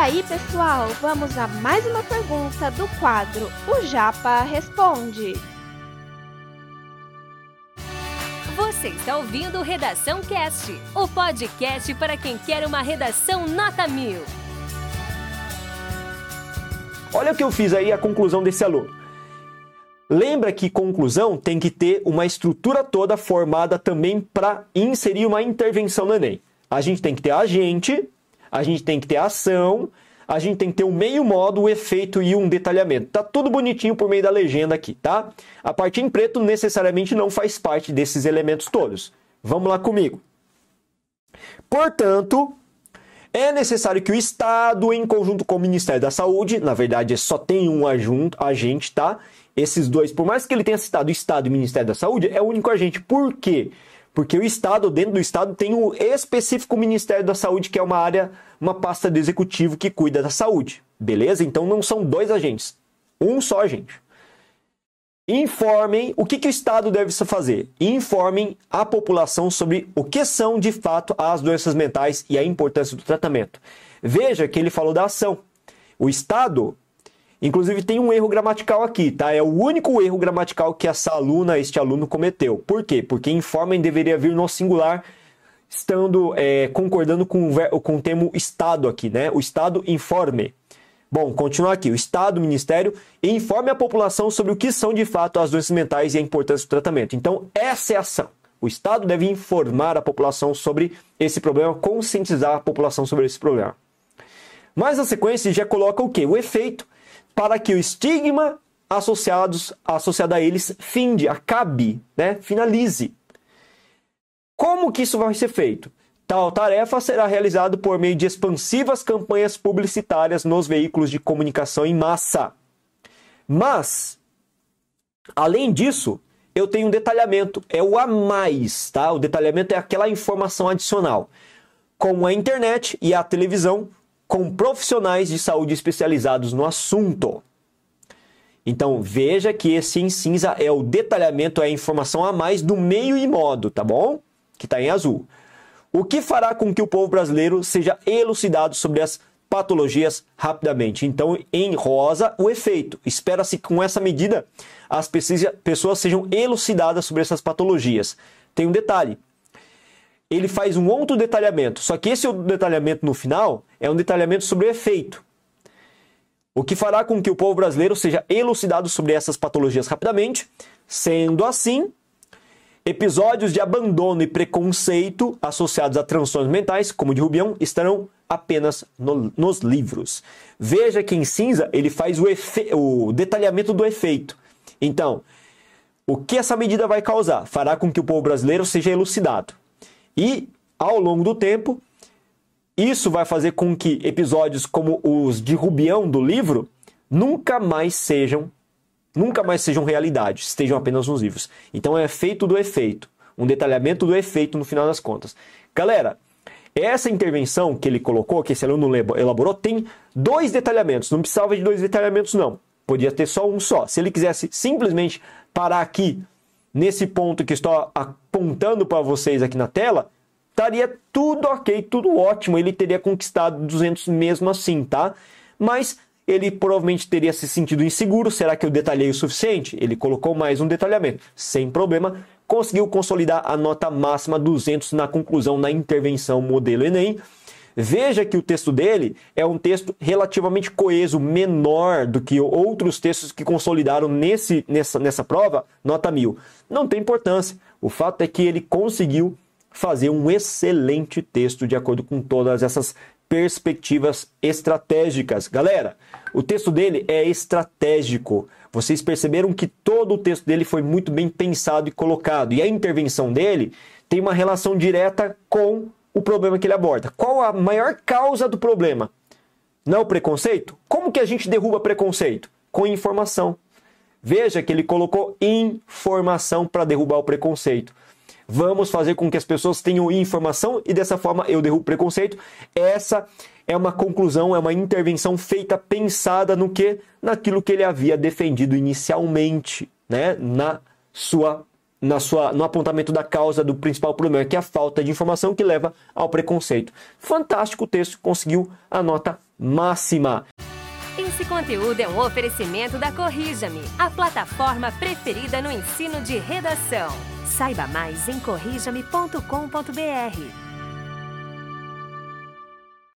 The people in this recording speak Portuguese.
aí, pessoal, vamos a mais uma pergunta do quadro O Japa Responde. Você está ouvindo Redação Cast, o podcast para quem quer uma redação nota mil. Olha o que eu fiz aí, a conclusão desse aluno. Lembra que conclusão tem que ter uma estrutura toda formada também para inserir uma intervenção no Enem. A gente tem que ter agente, a gente tem que ter ação, a gente tem que ter o um meio modo, o efeito e um detalhamento. Tá tudo bonitinho por meio da legenda aqui, tá? A parte em preto necessariamente não faz parte desses elementos todos. Vamos lá comigo. Portanto, é necessário que o Estado, em conjunto com o Ministério da Saúde, na verdade só tem um agente, tá? Esses dois, por mais que ele tenha citado Estado e Ministério da Saúde, é o único agente. Por quê? Porque o Estado, dentro do Estado, tem o específico Ministério da Saúde, que é uma área, uma pasta de executivo que cuida da saúde. Beleza? Então não são dois agentes, um só agente. Informem o que, que o Estado deve fazer. Informem a população sobre o que são de fato as doenças mentais e a importância do tratamento. Veja que ele falou da ação. O Estado Inclusive tem um erro gramatical aqui, tá? É o único erro gramatical que essa aluna, este aluno cometeu. Por quê? Porque informem deveria vir no singular, estando é, concordando com o, com o termo Estado aqui, né? O Estado informe. Bom, continuar aqui. O Estado, o Ministério, informe a população sobre o que são de fato as doenças mentais e a importância do tratamento. Então, essa é a ação. O Estado deve informar a população sobre esse problema, conscientizar a população sobre esse problema. Mas na sequência já coloca o quê? O efeito para que o estigma associados, associado a eles finde, acabe, né? finalize. Como que isso vai ser feito? Tal tarefa será realizada por meio de expansivas campanhas publicitárias nos veículos de comunicação em massa. Mas, além disso, eu tenho um detalhamento, é o a mais, tá? O detalhamento é aquela informação adicional. Como a internet e a televisão com profissionais de saúde especializados no assunto. Então veja que esse em cinza é o detalhamento, é a informação a mais do meio e modo, tá bom? Que está em azul. O que fará com que o povo brasileiro seja elucidado sobre as patologias rapidamente. Então, em rosa, o efeito. Espera-se que com essa medida as pessoas sejam elucidadas sobre essas patologias. Tem um detalhe: ele faz um outro detalhamento. Só que esse outro detalhamento no final é um detalhamento sobre o efeito. O que fará com que o povo brasileiro seja elucidado sobre essas patologias rapidamente. Sendo assim, episódios de abandono e preconceito associados a transtornos mentais, como o de Rubião, estarão apenas no, nos livros. Veja que em cinza ele faz o, o detalhamento do efeito. Então, o que essa medida vai causar? Fará com que o povo brasileiro seja elucidado. E, ao longo do tempo, isso vai fazer com que episódios como os de Rubião do livro nunca mais sejam nunca mais sejam realidade, estejam apenas nos livros. Então é efeito do efeito, um detalhamento do efeito no final das contas. Galera, essa intervenção que ele colocou, que esse aluno elaborou, tem dois detalhamentos. Não precisava de dois detalhamentos, não. Podia ter só um só. Se ele quisesse simplesmente parar aqui nesse ponto que estou apontando para vocês aqui na tela, estaria tudo ok, tudo ótimo. Ele teria conquistado 200 mesmo assim, tá? Mas ele provavelmente teria se sentido inseguro. Será que eu detalhei o suficiente? Ele colocou mais um detalhamento. Sem problema, conseguiu consolidar a nota máxima 200 na conclusão na intervenção modelo Enem Veja que o texto dele é um texto relativamente coeso, menor do que outros textos que consolidaram nesse, nessa, nessa prova, nota mil. Não tem importância. O fato é que ele conseguiu fazer um excelente texto de acordo com todas essas perspectivas estratégicas. Galera, o texto dele é estratégico. Vocês perceberam que todo o texto dele foi muito bem pensado e colocado. E a intervenção dele tem uma relação direta com o problema que ele aborda. Qual a maior causa do problema? Não é o preconceito? Como que a gente derruba preconceito? Com informação. Veja que ele colocou informação para derrubar o preconceito. Vamos fazer com que as pessoas tenham informação e dessa forma eu derrubo preconceito. Essa é uma conclusão, é uma intervenção feita pensada no que? Naquilo que ele havia defendido inicialmente, né? Na sua na sua, no apontamento da causa do principal problema, que é a falta de informação que leva ao preconceito. Fantástico o texto, conseguiu a nota máxima. Esse conteúdo é um oferecimento da Corrija-me, a plataforma preferida no ensino de redação. Saiba mais em corrijame.com.br.